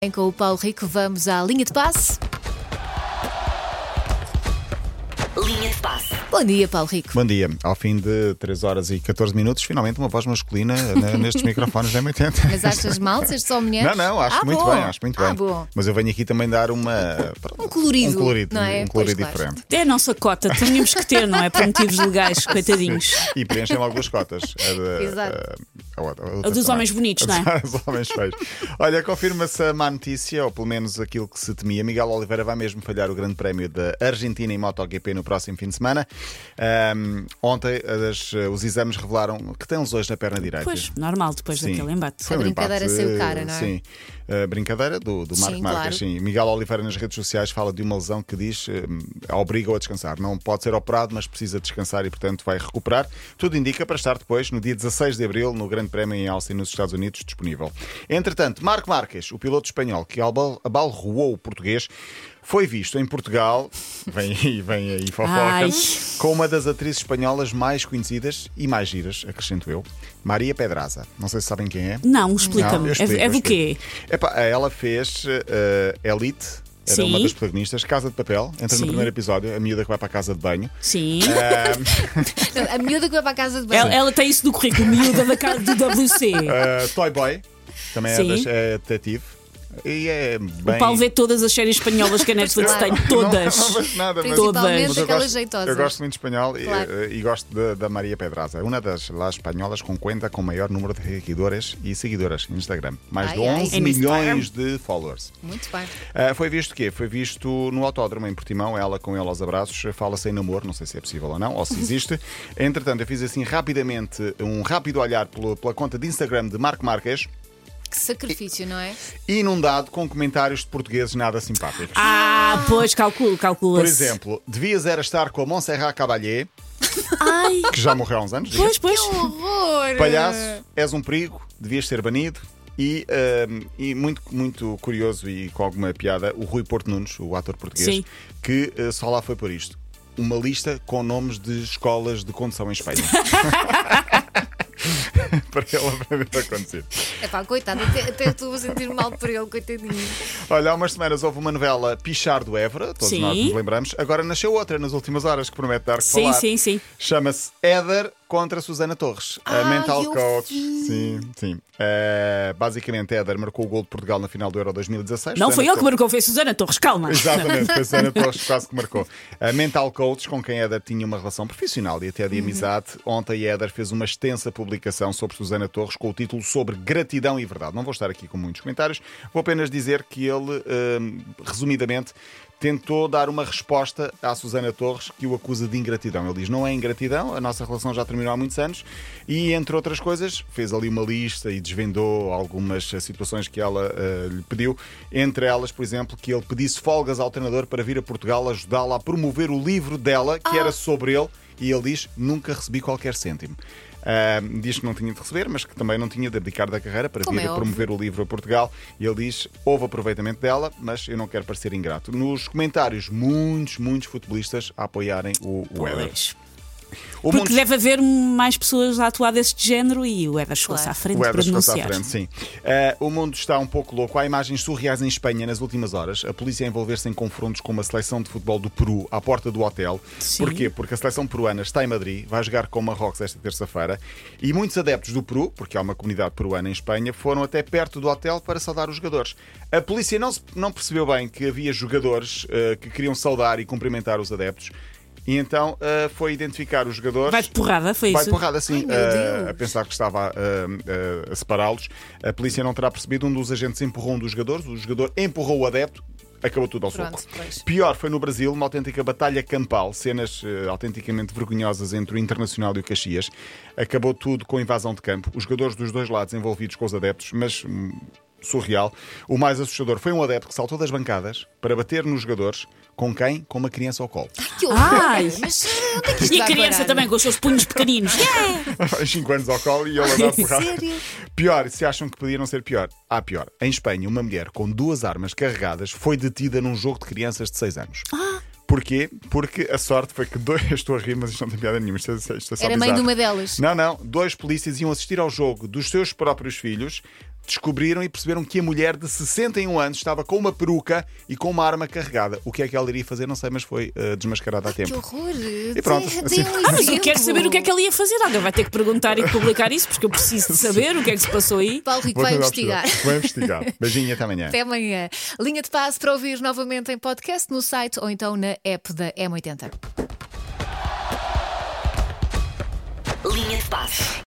Em Com o Paulo Rico, vamos à linha de passe. Linha de passe. Bom dia, Paulo Rico. Bom dia. Ao fim de 3 horas e 14 minutos, finalmente uma voz masculina né, nestes microfones da M80. Mas achas mal ser só mulheres? Não, não, acho Ah, muito bom. bem, acho muito Ah, bem. bom. Mas eu venho aqui também dar uma. Um colorido, Um colorido, não é? um Pois, colorido claro. diferente. É a nossa cota, tínhamos que ter, não é? Por motivos legais, coitadinhos. E preenchem logo as cotas. A, de- Exato. A, outra A dos também. homens bonitos, não é? A dos homens feios. Olha, confirma-se a má notícia, ou pelo menos aquilo que se temia. Miguel Oliveira vai mesmo falhar o Grande Prémio da Argentina em MotoGP no próximo fim de semana. Ahm, ontem as- os exames revelaram que tem lesões na perna direita. Pois, normal, depois Sim. daquele embate. Foi A um brincadeira empate, saiu cara, não é? Sim. A brincadeira do, do Marco Sim, Marques. claro. Sim. Miguel Oliveira nas redes sociais fala de uma lesão que diz eh, obriga-o a descansar. Não pode ser operado, mas precisa descansar e, portanto, vai recuperar. Tudo indica para estar depois, no dia 16 de abril, no Grande Prémio em Austin, nos Estados Unidos, disponível. Entretanto, Marco Marques, o piloto espanhol que abal- abalroou o português, foi visto em Portugal, vem aí, vem aí Ai. fofocas, com uma das atrizes espanholas mais conhecidas e mais giras, acrescento eu, Maria Pedraza. Não sei se sabem quem é. Não, explica-me. É, é do quê? Epá, ela fez eh, Elite, era Sim. uma das protagonistas, Casa de Papel, entra Sim. no primeiro episódio, a miúda que vai para a casa de banho. Sim. Não, A miúda que vai para a casa de banho. Ela, ela tem isso no currículo, miúda da cara do WC. Eh, Toy Boy, também é, Sim. das- é detetive. E é bem. O Paulo vê todas as séries espanholas que a Netflix Claro. tem, todas. Não, não vejo nada, mas, Todas. Mas eu gosto, eu gosto muito de espanhol e- Claro. eh, e, gosto de- da Maria Pedraza, uma das lá espanholas com conta com maior número de seguidores e seguidoras no Instagram. Mais de Ai, ai. 11 Em milhões de followers. Muito bem. Uh, foi visto o quê? Foi visto no autódromo em Portimão, ela com ele aos abraços, fala-se em namoro, não sei se é possível ou não, ou se existe. Entretanto, eu fiz assim rapidamente um rápido olhar pelo- pela conta de Instagram de Marco Marques, Que sacrifício, não é? inundado com comentários de portugueses nada simpáticos. Ah, pois, calculo, calcula Por exemplo, devias era estar com a Montserrat Caballé, Ai, que já morreu há uns anos. pois, pois. Horror! Palhaço, és um perigo, devias ser banido. E, um, e muito, muito curioso e com alguma piada, o Rui Porto Nunes, o ator português, Sim. que uh, só lá foi por isto. Uma lista com nomes de escolas de condução em Espanha. para ele aprender a conduzir. É pá, coitado, até, até estou a sentir mal por ele, coitadinho. Olha, há umas semanas houve uma novela Pichar do Évora, todos Sim. nós nos lembramos. Agora nasceu outra nas últimas horas que promete dar que Sim, falar. sim, sim. Chama-se Éder contra Susana Torres, a Ah, mental coach. vi. Sim, sim. Eh, basicamente, Éder marcou o gol de Portugal na final do Euro 2016. Não Susana foi ele que marcou, foi Susana Torres, calma. Exatamente, foi a Susana Torres quase que marcou. A Mental Coach, com quem Éder tinha uma relação profissional e até de amizade, ontem Éder fez uma extensa publicação sobre Susana Torres com o título Sobre Gratidão e Verdade. Não vou estar aqui com muitos comentários, vou apenas dizer que ele, hum, resumidamente, tentou dar uma resposta à Susana Torres que o acusa de ingratidão. Ele diz: não é ingratidão, a nossa relação já terminou há muitos anos e, entre outras coisas, fez ali uma lista e desvendou algumas situações que ela eh, lhe pediu. Entre elas, por exemplo, que ele pedisse folgas ao treinador para vir a Portugal ajudá-la a promover o livro dela, que era sobre ele, e ele diz: nunca recebi qualquer cêntimo. Ah, diz que não tinha de receber, mas que também não tinha de abdicar da carreira para Como vir é a óbvio. promover o livro a Portugal. E ele diz: houve aproveitamento dela, mas eu não quero parecer ingrato. Nos comentários, muitos, muitos futebolistas a apoiarem o, o. O Porque deve haver mais pessoas a atuar deste género e o chegou-se Claro. à frente O para Éder chegou-se à frente, sim. Eh, o mundo está um pouco louco. Há imagens surreais em Espanha nas últimas horas. A polícia a envolver-se em confrontos com uma seleção de futebol do Peru à porta do hotel. Sim. Porquê? Porque a seleção peruana está em Madrid, vai jogar com o Marrocos esta terça-feira. E muitos adeptos do Peru, porque há uma comunidade peruana em Espanha, foram até perto do hotel para saudar os jogadores. A polícia não, se- não percebeu bem que havia jogadores eh, que queriam saudar e cumprimentar os adeptos. E então eh, foi identificar os jogadores. Vai de porrada, foi Vai isso? porrada, assim, Ai, meu a- pensar que estava a, a- a separá-los. A polícia não terá percebido. Um dos agentes empurrou um dos jogadores, o jogador empurrou o adepto. Acabou tudo ao Pronto, soco. pois. Pior foi no Brasil, uma autêntica batalha campal, cenas eh, autenticamente vergonhosas entre o Internacional e o Caxias. Acabou tudo com invasão de campo. Os jogadores dos dois lados envolvidos com os adeptos, mas hum, surreal. O mais assustador foi um adepto que saltou das bancadas para bater nos jogadores. Com quem? Com uma criança ao colo. Que horror! Ai. Mas eh, onde é que isto E a vai criança parar? também com os seus punhos pequeninos. Yeah! 5 anos ao colo e ele a dar porrada. Sério? Pior, se acham que podia não ser pior. Ah, pior. Em Espanha, uma mulher com duas armas carregadas foi detida num jogo de crianças de 6 anos. Ah. Porquê? Porque a sorte foi que dois. Estou a rir, mas isto não tem piada nenhuma. Isto é, isto é só Era mãe bizarro. de uma delas. Não, não. Dois polícias iam assistir ao jogo dos seus próprios filhos. Descobriram e perceberam que a mulher de 61 anos estava com uma peruca e com uma arma carregada. O que é que ela iria fazer? Não sei, mas foi uh, desmascarada a Que tempo. horror! E pronto, Dê- assim- um Ah, mas eu quero saber o que é que ele ia fazer. Alguém vai ter que perguntar e publicar isso, porque eu preciso de saber o que é que se passou aí. Paulo Rico vai investigar. Vou investigar. Beijinho até amanhã. Até amanhã. Linha de passe para ouvir novamente em podcast no site ou então na app da M80. Linha de passe.